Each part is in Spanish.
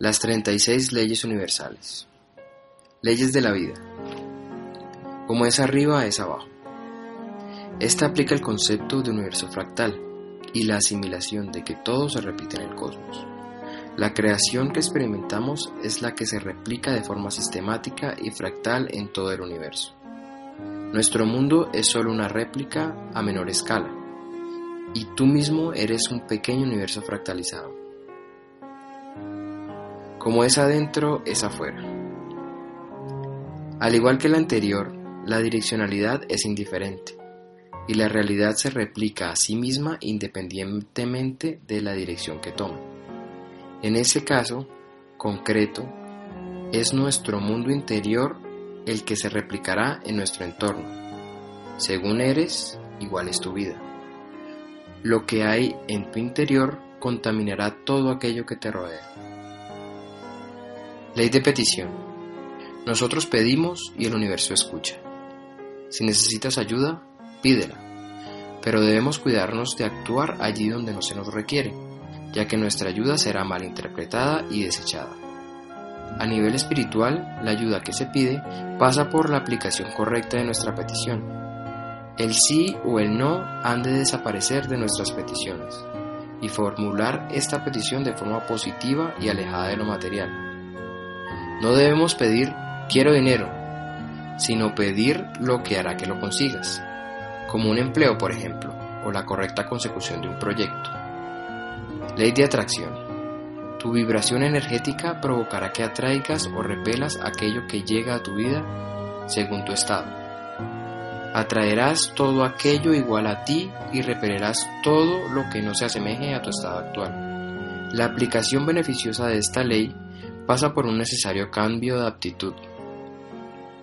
Las 36 leyes universales. Leyes de la vida. Como es arriba, es abajo. Esta aplica el concepto de universo fractal y la asimilación de que todo se repite en el cosmos. La creación que experimentamos es la que se replica de forma sistemática y fractal en todo el universo. Nuestro mundo es solo una réplica a menor escala, y tú mismo eres un pequeño universo fractalizado. Como es adentro, es afuera. Al igual que la anterior, la direccionalidad es indiferente y la realidad se replica a sí misma independientemente de la dirección que tome. En ese caso concreto, es nuestro mundo interior el que se replicará en nuestro entorno. Según eres, igual es tu vida. Lo que hay en tu interior contaminará todo aquello que te rodea. Ley de petición. Nosotros pedimos y el universo escucha. Si necesitas ayuda, pídela, pero debemos cuidarnos de actuar allí donde no se nos requiere, ya que nuestra ayuda será mal interpretada y desechada. A nivel espiritual, la ayuda que se pide pasa por la aplicación correcta de nuestra petición. El sí o el no han de desaparecer de nuestras peticiones y formular esta petición de forma positiva y alejada de lo material no debemos pedir quiero dinero, sino pedir lo que hará que lo consigas, como un empleo, por ejemplo, o la correcta consecución de un proyecto. Ley de atracción. Tu vibración energética provocará que atraigas o repelas aquello que llega a tu vida según tu estado. Atraerás todo aquello igual a ti y repelerás todo lo que no se asemeje a tu estado actual. La aplicación beneficiosa de esta ley pasa por un necesario cambio de aptitud.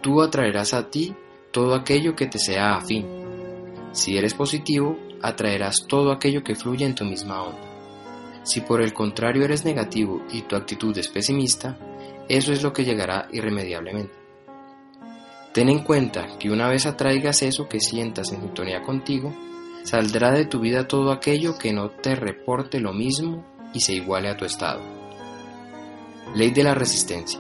Tú atraerás a ti todo aquello que te sea afín. Si eres positivo, atraerás todo aquello que fluye en tu misma onda. Si por el contrario eres negativo y tu actitud es pesimista, eso es lo que llegará irremediablemente. Ten en cuenta que una vez atraigas eso que sientas en sintonía contigo, saldrá de tu vida todo aquello que no te reporte lo mismo y se iguale a tu estado. Ley de la resistencia.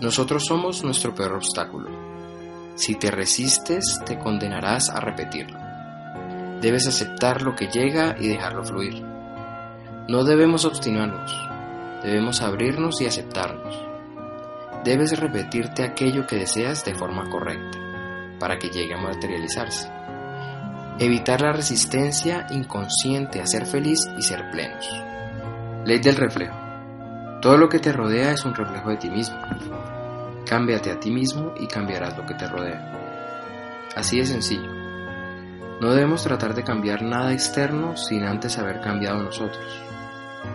Nosotros somos nuestro peor obstáculo. Si te resistes, te condenarás a repetirlo. Debes aceptar lo que llega y dejarlo fluir. No debemos obstinarnos, debemos abrirnos y aceptarnos. Debes repetirte aquello que deseas de forma correcta, para que llegue a materializarse. Evitar la resistencia inconsciente a ser feliz y ser plenos. Ley del reflejo. Todo lo que te rodea es un reflejo de ti mismo. Cámbiate a ti mismo y cambiarás lo que te rodea. Así de sencillo. No debemos tratar de cambiar nada externo sin antes haber cambiado nosotros.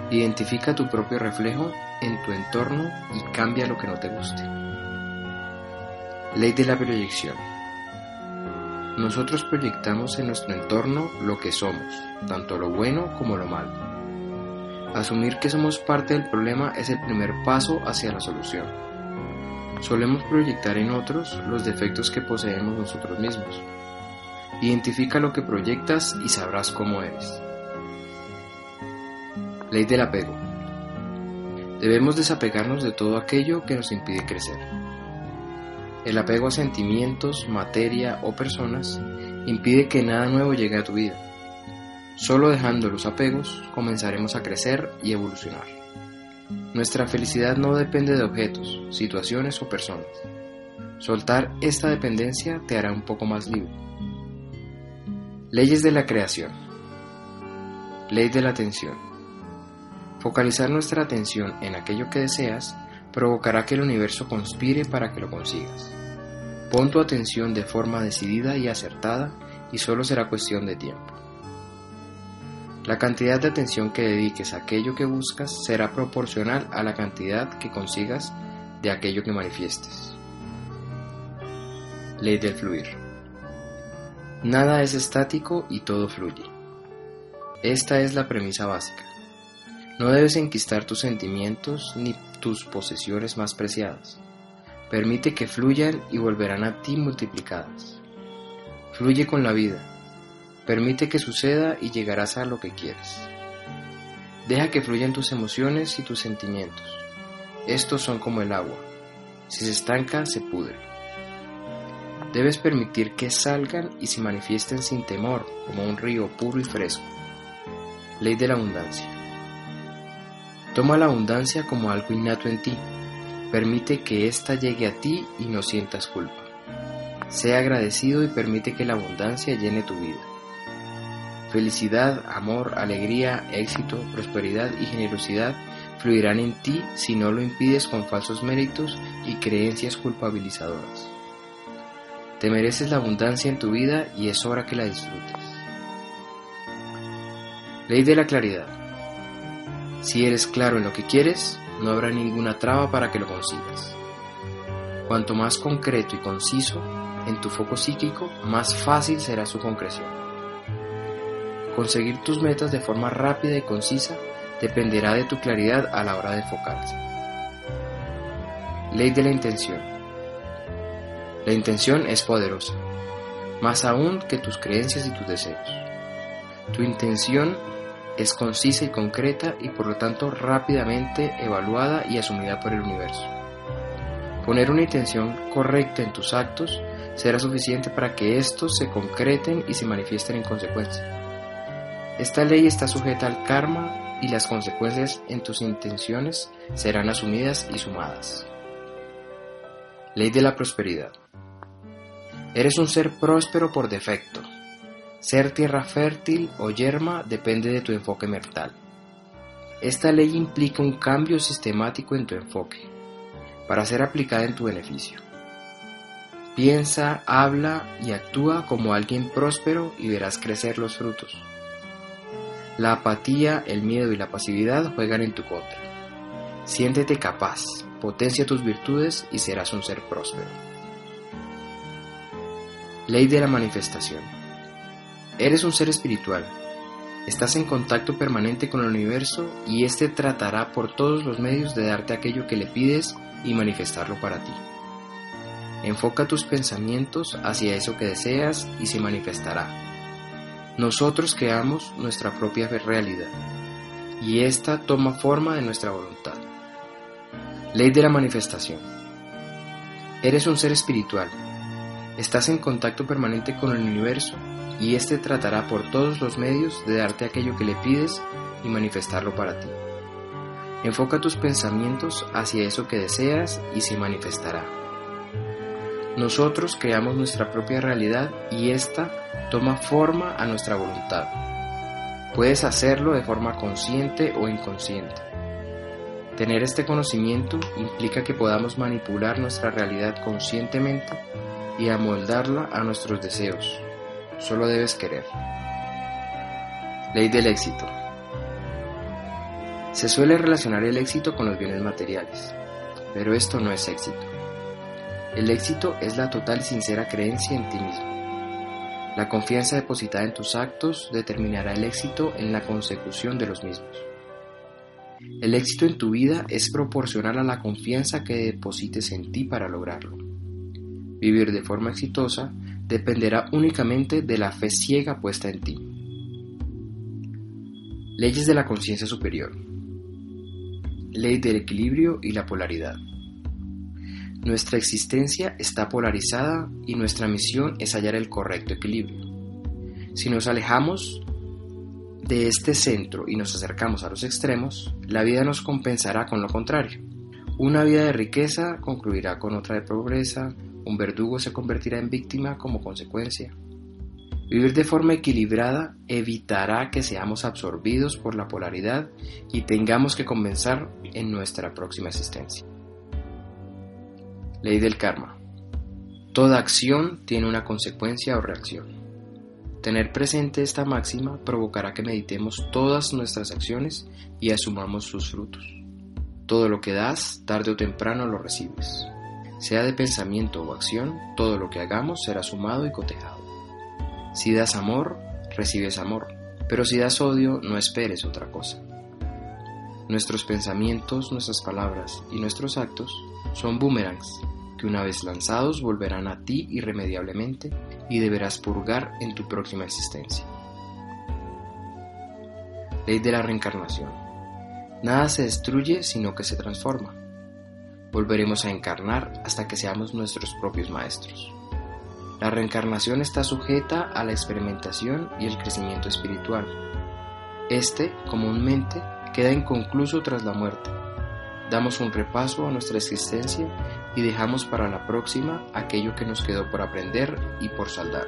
Identifica tu propio reflejo en tu entorno y cambia lo que no te guste. Ley de la proyección. Nosotros proyectamos en nuestro entorno lo que somos, tanto lo bueno como lo malo. Asumir que somos parte del problema es el primer paso hacia la solución. Solemos proyectar en otros los defectos que poseemos nosotros mismos. Identifica lo que proyectas y sabrás cómo eres. Ley del apego. Debemos desapegarnos de todo aquello que nos impide crecer. El apego a sentimientos, materia o personas impide que nada nuevo llegue a tu vida Solo dejando los apegos comenzaremos a crecer y evolucionar. Nuestra felicidad no depende de objetos, situaciones o personas. Soltar esta dependencia te hará un poco más libre. Leyes de la creación. Ley de la atención. Focalizar nuestra atención en aquello que deseas provocará que el universo conspire para que lo consigas. Pon tu atención de forma decidida y acertada y solo será cuestión de tiempo. La cantidad de atención que dediques a aquello que buscas será proporcional a la cantidad que consigas de aquello que manifiestes. Ley del fluir. Nada es estático y todo fluye. Esta es la premisa básica. No debes enquistar tus sentimientos ni tus posesiones más preciadas. Permite que fluyan y volverán a ti multiplicadas. Fluye con la vida. Permite que suceda y llegarás a lo que quieres. Deja que fluyan tus emociones y tus sentimientos. Estos son como el agua. Si se estanca, se pudre. Debes permitir que salgan y se manifiesten sin temor, como un río puro y fresco. Ley de la abundancia. Toma la abundancia como algo innato en ti. Permite que ésta llegue a ti y no sientas culpa. Sea agradecido y permite que la abundancia llene tu vida. Felicidad, amor, alegría, éxito, prosperidad y generosidad fluirán en ti si no lo impides con falsos méritos y creencias culpabilizadoras. Te mereces la abundancia en tu vida y es hora que la disfrutes. Ley de la claridad. Si eres claro en lo que quieres, no habrá ninguna traba para que lo consigas. Cuanto más concreto y conciso en tu foco psíquico, más fácil será su concreción. Conseguir tus metas de forma rápida y concisa dependerá de tu claridad a la hora de enfocarse. Ley de la intención. La intención es poderosa, más aún que tus creencias y tus deseos. Tu intención es concisa y concreta y por lo tanto rápidamente evaluada y asumida por el universo. Poner una intención correcta en tus actos será suficiente para que estos se concreten y se manifiesten en consecuencia. Esta ley está sujeta al karma y las consecuencias en tus intenciones serán asumidas y sumadas. Ley de la prosperidad. Eres un ser próspero por defecto. Ser tierra fértil o yerma depende de tu enfoque mental. Esta ley implica un cambio sistemático en tu enfoque, para ser aplicada en tu beneficio. Piensa, habla y actúa como alguien próspero y verás crecer los frutos. La apatía, el miedo y la pasividad juegan en tu contra. Siéntete capaz, potencia tus virtudes y serás un ser próspero. Ley de la manifestación. Eres un ser espiritual. Estás en contacto permanente con el universo y éste tratará por todos los medios de darte aquello que le pides y manifestarlo para ti. Enfoca tus pensamientos hacia eso que deseas y se manifestará. Nosotros creamos nuestra propia realidad y ésta toma forma de nuestra voluntad. Ley de la manifestación. Eres un ser espiritual. Estás en contacto permanente con el universo y éste tratará por todos los medios de darte aquello que le pides y manifestarlo para ti. Enfoca tus pensamientos hacia eso que deseas y se manifestará. Nosotros creamos nuestra propia realidad y ésta toma forma a nuestra voluntad. Puedes hacerlo de forma consciente o inconsciente. Tener este conocimiento implica que podamos manipular nuestra realidad conscientemente y amoldarla a nuestros deseos. Solo debes querer. Ley del éxito. Se suele relacionar el éxito con los bienes materiales, pero esto no es éxito. El éxito es la total y sincera creencia en ti mismo. La confianza depositada en tus actos determinará el éxito en la consecución de los mismos. El éxito en tu vida es proporcional a la confianza que deposites en ti para lograrlo. Vivir de forma exitosa dependerá únicamente de la fe ciega puesta en ti. Leyes de la conciencia superior. Ley del equilibrio y la polaridad. Nuestra existencia está polarizada y nuestra misión es hallar el correcto equilibrio. Si nos alejamos de este centro y nos acercamos a los extremos, la vida nos compensará con lo contrario. Una vida de riqueza concluirá con otra de pobreza, un verdugo se convertirá en víctima como consecuencia. Vivir de forma equilibrada evitará que seamos absorbidos por la polaridad y tengamos que comenzar en nuestra próxima existencia. Ley del karma. Toda acción tiene una consecuencia o reacción. Tener presente esta máxima provocará que meditemos todas nuestras acciones y asumamos sus frutos. Todo lo que das, tarde o temprano lo recibes. Sea de pensamiento o acción, todo lo que hagamos será sumado y cotejado. Si das amor, recibes amor, pero si das odio, no esperes otra cosa. Nuestros pensamientos, nuestras palabras y nuestros actos son boomerangs que una vez lanzados volverán a ti irremediablemente y deberás purgar en tu próxima existencia. Ley de la reencarnación. Nada se destruye sino que se transforma. Volveremos a encarnar hasta que seamos nuestros propios maestros. La reencarnación está sujeta a la experimentación y el crecimiento espiritual. Este, comúnmente, queda inconcluso tras la muerte. Damos un repaso a nuestra existencia y dejamos para la próxima aquello que nos quedó por aprender y por saldar.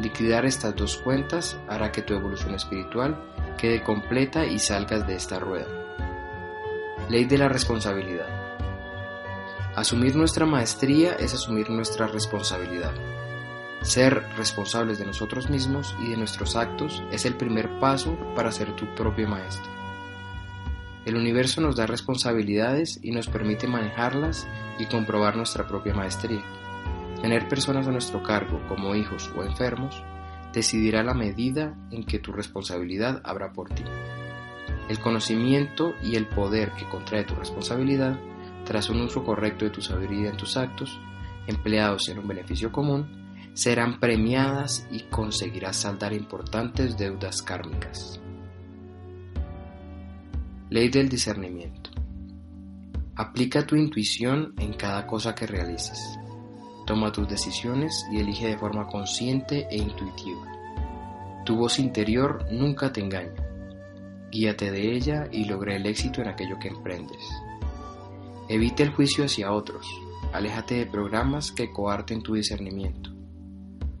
Liquidar estas dos cuentas hará que tu evolución espiritual quede completa y salgas de esta rueda. Ley de la responsabilidad. Asumir nuestra maestría es asumir nuestra responsabilidad. Ser responsables de nosotros mismos y de nuestros actos es el primer paso para ser tu propio maestro. El universo nos da responsabilidades y nos permite manejarlas y comprobar nuestra propia maestría. Tener personas a nuestro cargo como hijos o enfermos decidirá la medida en que tu responsabilidad habrá por ti. El conocimiento y el poder que contrae tu responsabilidad tras un uso correcto de tu sabiduría en tus actos, empleados en un beneficio común, serán premiadas y conseguirás saldar importantes deudas kármicas. Ley del discernimiento. Aplica tu intuición en cada cosa que realices. Toma tus decisiones y elige de forma consciente e intuitiva. Tu voz interior nunca te engaña. Guíate de ella y logra el éxito en aquello que emprendes. Evita el juicio hacia otros. Aléjate de programas que coarten tu discernimiento.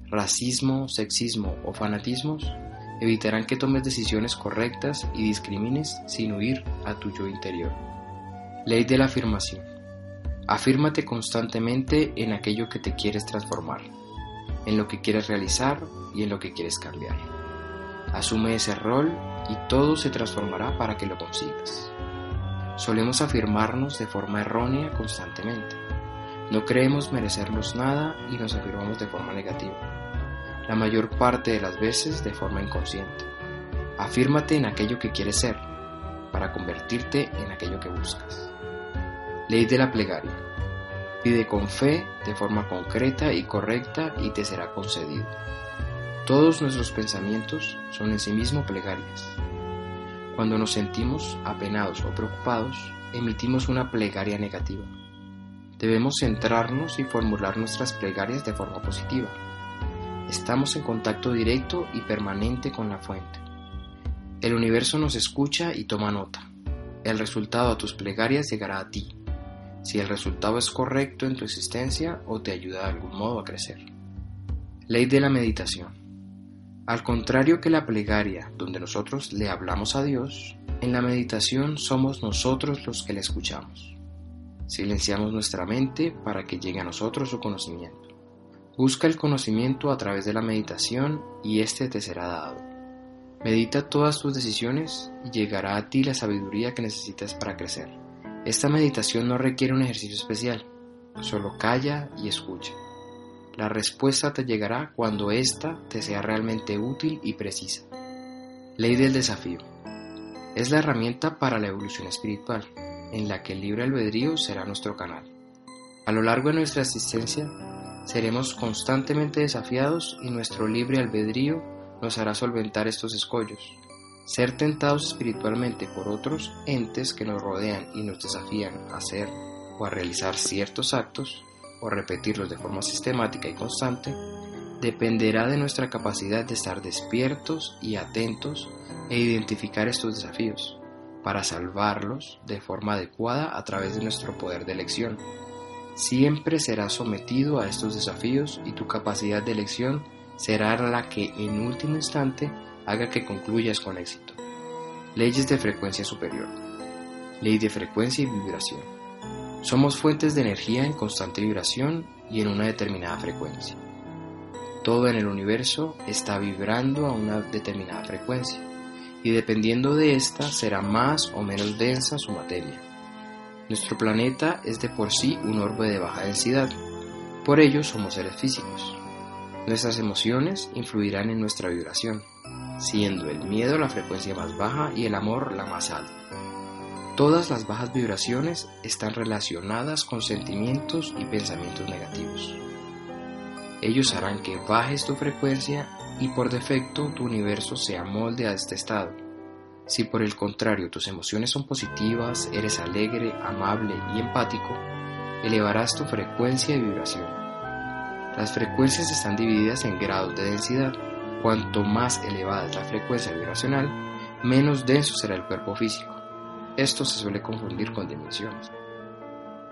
Racismo, sexismo o fanatismos evitarán que tomes decisiones correctas y discrimines sin huir a tu yo interior. Ley de la afirmación. Afírmate constantemente en aquello que te quieres transformar, en lo que quieres realizar y en lo que quieres cambiar. Asume ese rol y todo se transformará para que lo consigas. Solemos afirmarnos de forma errónea constantemente. No creemos merecernos nada y nos afirmamos de forma negativa. La mayor parte de las veces de forma inconsciente. Afírmate en aquello que quieres ser, para convertirte en aquello que buscas. Ley de la plegaria. Pide con fe, de forma concreta y correcta, y te será concedido. Todos nuestros pensamientos son en sí mismo plegarias. Cuando nos sentimos apenados o preocupados, emitimos una plegaria negativa. Debemos centrarnos y formular nuestras plegarias de forma positiva. Estamos en contacto directo y permanente con la fuente. El universo nos escucha y toma nota. El resultado de tus plegarias llegará a ti, si el resultado es correcto en tu existencia o te ayuda de algún modo a crecer. Ley de la meditación. Al contrario que la plegaria, donde nosotros le hablamos a Dios, en la meditación somos nosotros los que le escuchamos. Silenciamos nuestra mente para que llegue a nosotros su conocimiento. Busca el conocimiento a través de la meditación y éste te será dado. Medita todas tus decisiones y llegará a ti la sabiduría que necesitas para crecer. Esta meditación no requiere un ejercicio especial, solo calla y escucha. La respuesta te llegará cuando ésta te sea realmente útil y precisa. Ley del desafío. Es la herramienta para la evolución espiritual, en la que el libre albedrío será nuestro canal. A lo largo de nuestra existencia, seremos constantemente desafiados y nuestro libre albedrío nos hará solventar estos escollos. Ser tentados espiritualmente por otros entes que nos rodean y nos desafían a hacer o a realizar ciertos actos o repetirlos de forma sistemática y constante, dependerá de nuestra capacidad de estar despiertos y atentos e identificar estos desafíos, para salvarlos de forma adecuada a través de nuestro poder de elección. Siempre serás sometido a estos desafíos y tu capacidad de elección será la que en último instante haga que concluyas con éxito. Leyes de frecuencia superior. Ley de frecuencia y vibración. Somos fuentes de energía en constante vibración y en una determinada frecuencia. Todo en el universo está vibrando a una determinada frecuencia y dependiendo de esta será más o menos densa su materia. Nuestro planeta es de por sí un orbe de baja densidad, por ello somos seres físicos. Nuestras emociones influirán en nuestra vibración, siendo el miedo la frecuencia más baja y el amor la más alta. Todas las bajas vibraciones están relacionadas con sentimientos y pensamientos negativos. Ellos harán que bajes tu frecuencia y por defecto tu universo se amolde a este estado. Si por el contrario tus emociones son positivas, eres alegre, amable y empático, elevarás tu frecuencia de vibración. Las frecuencias están divididas en grados de densidad. Cuanto más elevada es la frecuencia vibracional, menos denso será el cuerpo físico. Esto se suele confundir con dimensiones.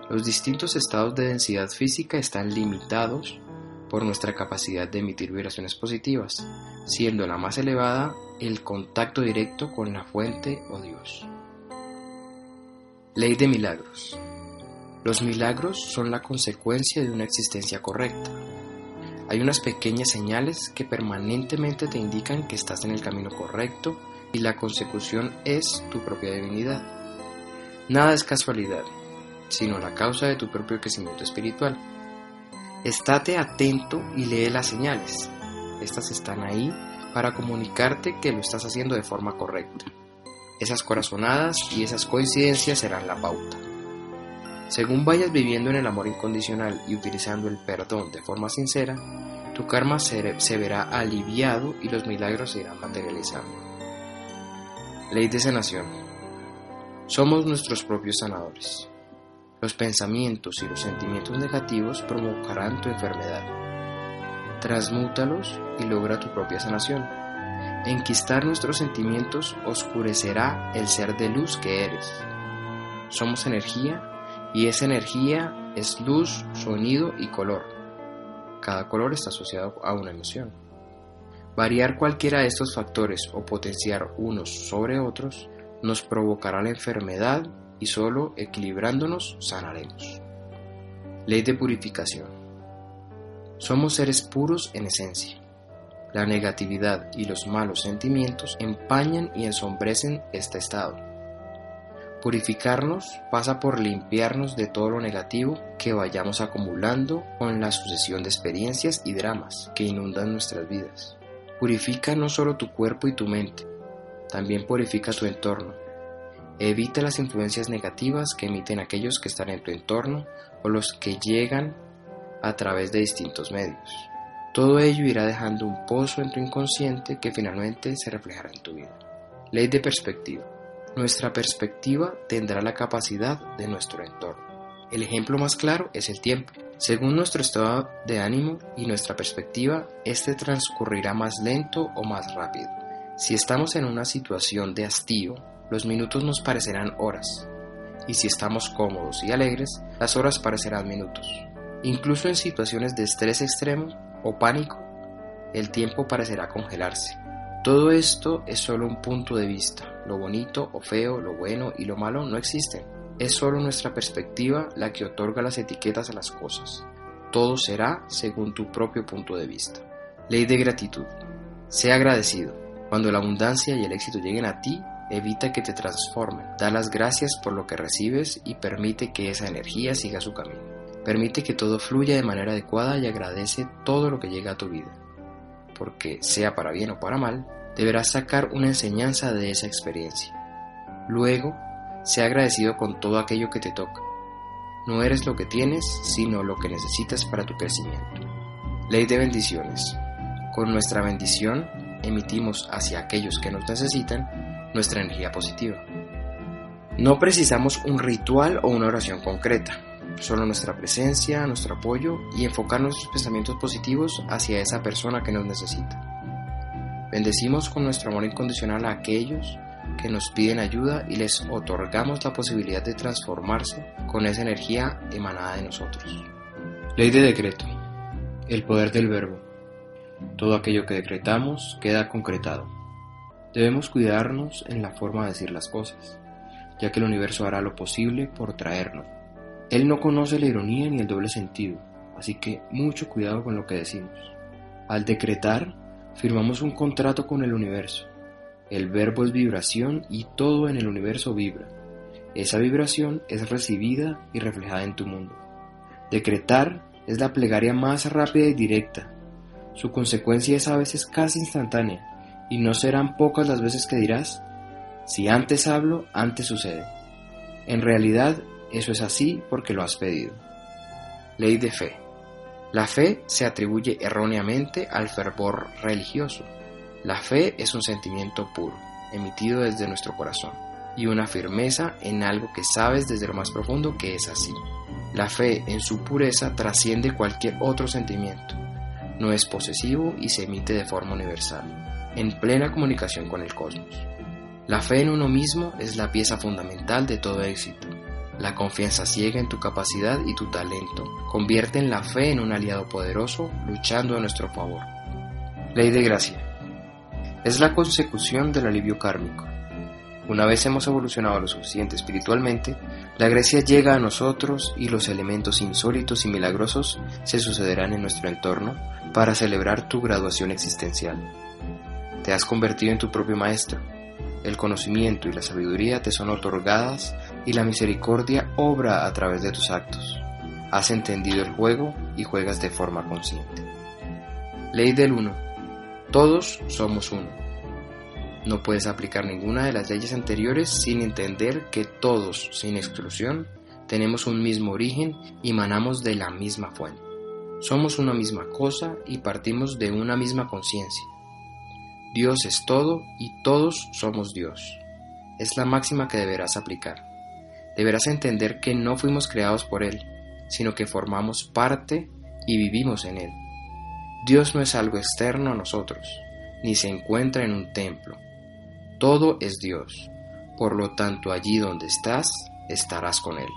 Los distintos estados de densidad física están limitados por nuestra capacidad de emitir vibraciones positivas, siendo la más elevada el contacto directo con la fuente o Dios. Ley de milagros. Los milagros son la consecuencia de una existencia correcta. Hay unas pequeñas señales que permanentemente te indican que estás en el camino correcto y la consecución es tu propia divinidad. Nada es casualidad, sino la causa de tu propio crecimiento espiritual. Estate atento y lee las señales. Estas están ahí para comunicarte que lo estás haciendo de forma correcta. Esas corazonadas y esas coincidencias serán la pauta. Según vayas viviendo en el amor incondicional y utilizando el perdón de forma sincera, tu karma se, verá aliviado y los milagros se irán materializando. Ley de sanación. Somos nuestros propios sanadores. Los pensamientos y los sentimientos negativos provocarán tu enfermedad. Transmútalos y logra tu propia sanación. Enquistar nuestros sentimientos oscurecerá el ser de luz que eres. Somos energía y esa energía es luz, sonido y color. Cada color está asociado a una emoción. Variar cualquiera de estos factores o potenciar unos sobre otros nos provocará la enfermedad y solo equilibrándonos sanaremos. Ley de purificación. Somos seres puros en esencia. La negatividad y los malos sentimientos empañan y ensombrecen este estado. Purificarnos pasa por limpiarnos de todo lo negativo que vayamos acumulando con la sucesión de experiencias y dramas que inundan nuestras vidas. Purifica no solo tu cuerpo y tu mente, también purifica tu entorno, Evita las influencias negativas que emiten aquellos que están en tu entorno o los que llegan a través de distintos medios. Todo ello irá dejando un pozo en tu inconsciente que finalmente se reflejará en tu vida. Ley de perspectiva. Nuestra perspectiva tendrá la capacidad de nuestro entorno. El ejemplo más claro es el tiempo. Según nuestro estado de ánimo y nuestra perspectiva, este transcurrirá más lento o más rápido. Si estamos en una situación de hastío, los minutos nos parecerán horas, y si estamos cómodos y alegres, las horas parecerán minutos. Incluso en situaciones de estrés extremo o pánico, el tiempo parecerá congelarse. Todo esto es solo un punto de vista. Lo bonito o feo, lo bueno y lo malo no existen. Es solo nuestra perspectiva la que otorga las etiquetas a las cosas. Todo será según tu propio punto de vista. Ley de gratitud. Sea agradecido. Cuando la abundancia y el éxito lleguen a ti, evita que te transformen. Da las gracias por lo que recibes y permite que esa energía siga su camino. Permite que todo fluya de manera adecuada y agradece todo lo que llega a tu vida. Porque, sea para bien o para mal, deberás sacar una enseñanza de esa experiencia. Luego, sea agradecido con todo aquello que te toca. No eres lo que tienes, sino lo que necesitas para tu crecimiento. Ley de bendiciones. Con nuestra bendición emitimos hacia aquellos que nos necesitan nuestra energía positiva. No precisamos un ritual o una oración concreta, solo nuestra presencia, nuestro apoyo y enfocar nuestros pensamientos positivos hacia esa persona que nos necesita. Bendecimos con nuestro amor incondicional a aquellos que nos piden ayuda y les otorgamos la posibilidad de transformarse con esa energía emanada de nosotros. Ley de decreto. El poder del verbo. Todo aquello que decretamos queda concretado. Debemos cuidarnos en la forma de decir las cosas, ya que el universo hará lo posible por traernos. Él no conoce la ironía ni el doble sentido, así que mucho cuidado con lo que decimos. Al decretar, firmamos un contrato con el universo. El verbo es vibración y todo en el universo vibra. Esa vibración es recibida y reflejada en tu mundo. Decretar es la plegaria más rápida y directa. Su consecuencia es a veces casi instantánea, y no serán pocas las veces que dirás, si antes hablo, antes sucede. En realidad, eso es así porque lo has pedido. Ley de fe. La fe se atribuye erróneamente al fervor religioso. La fe es un sentimiento puro, emitido desde nuestro corazón, y una firmeza en algo que sabes desde lo más profundo que es así. La fe en su pureza trasciende cualquier otro sentimiento. No es posesivo y se emite de forma universal, en plena comunicación con el cosmos. La fe en uno mismo es la pieza fundamental de todo éxito. La confianza ciega en tu capacidad y tu talento convierten la fe en un aliado poderoso luchando a nuestro favor. Ley de gracia. Es la consecución del alivio kármico. Una vez hemos evolucionado lo suficiente espiritualmente, la gracia llega a nosotros y los elementos insólitos y milagrosos se sucederán en nuestro entorno para celebrar tu graduación existencial. Te has convertido en tu propio maestro. El conocimiento y la sabiduría te son otorgadas y la misericordia obra a través de tus actos. Has entendido el juego y juegas de forma consciente. Ley del uno. Todos somos uno. No puedes aplicar ninguna de las leyes anteriores sin entender que todos, sin exclusión, tenemos un mismo origen y manamos de la misma fuente. Somos una misma cosa y partimos de una misma conciencia. Dios es todo y todos somos Dios. Es la máxima que deberás aplicar. Deberás entender que no fuimos creados por Él, sino que formamos parte y vivimos en Él. Dios no es algo externo a nosotros, ni se encuentra en un templo todo es Dios. Por lo tanto, allí donde estás, estarás con Él.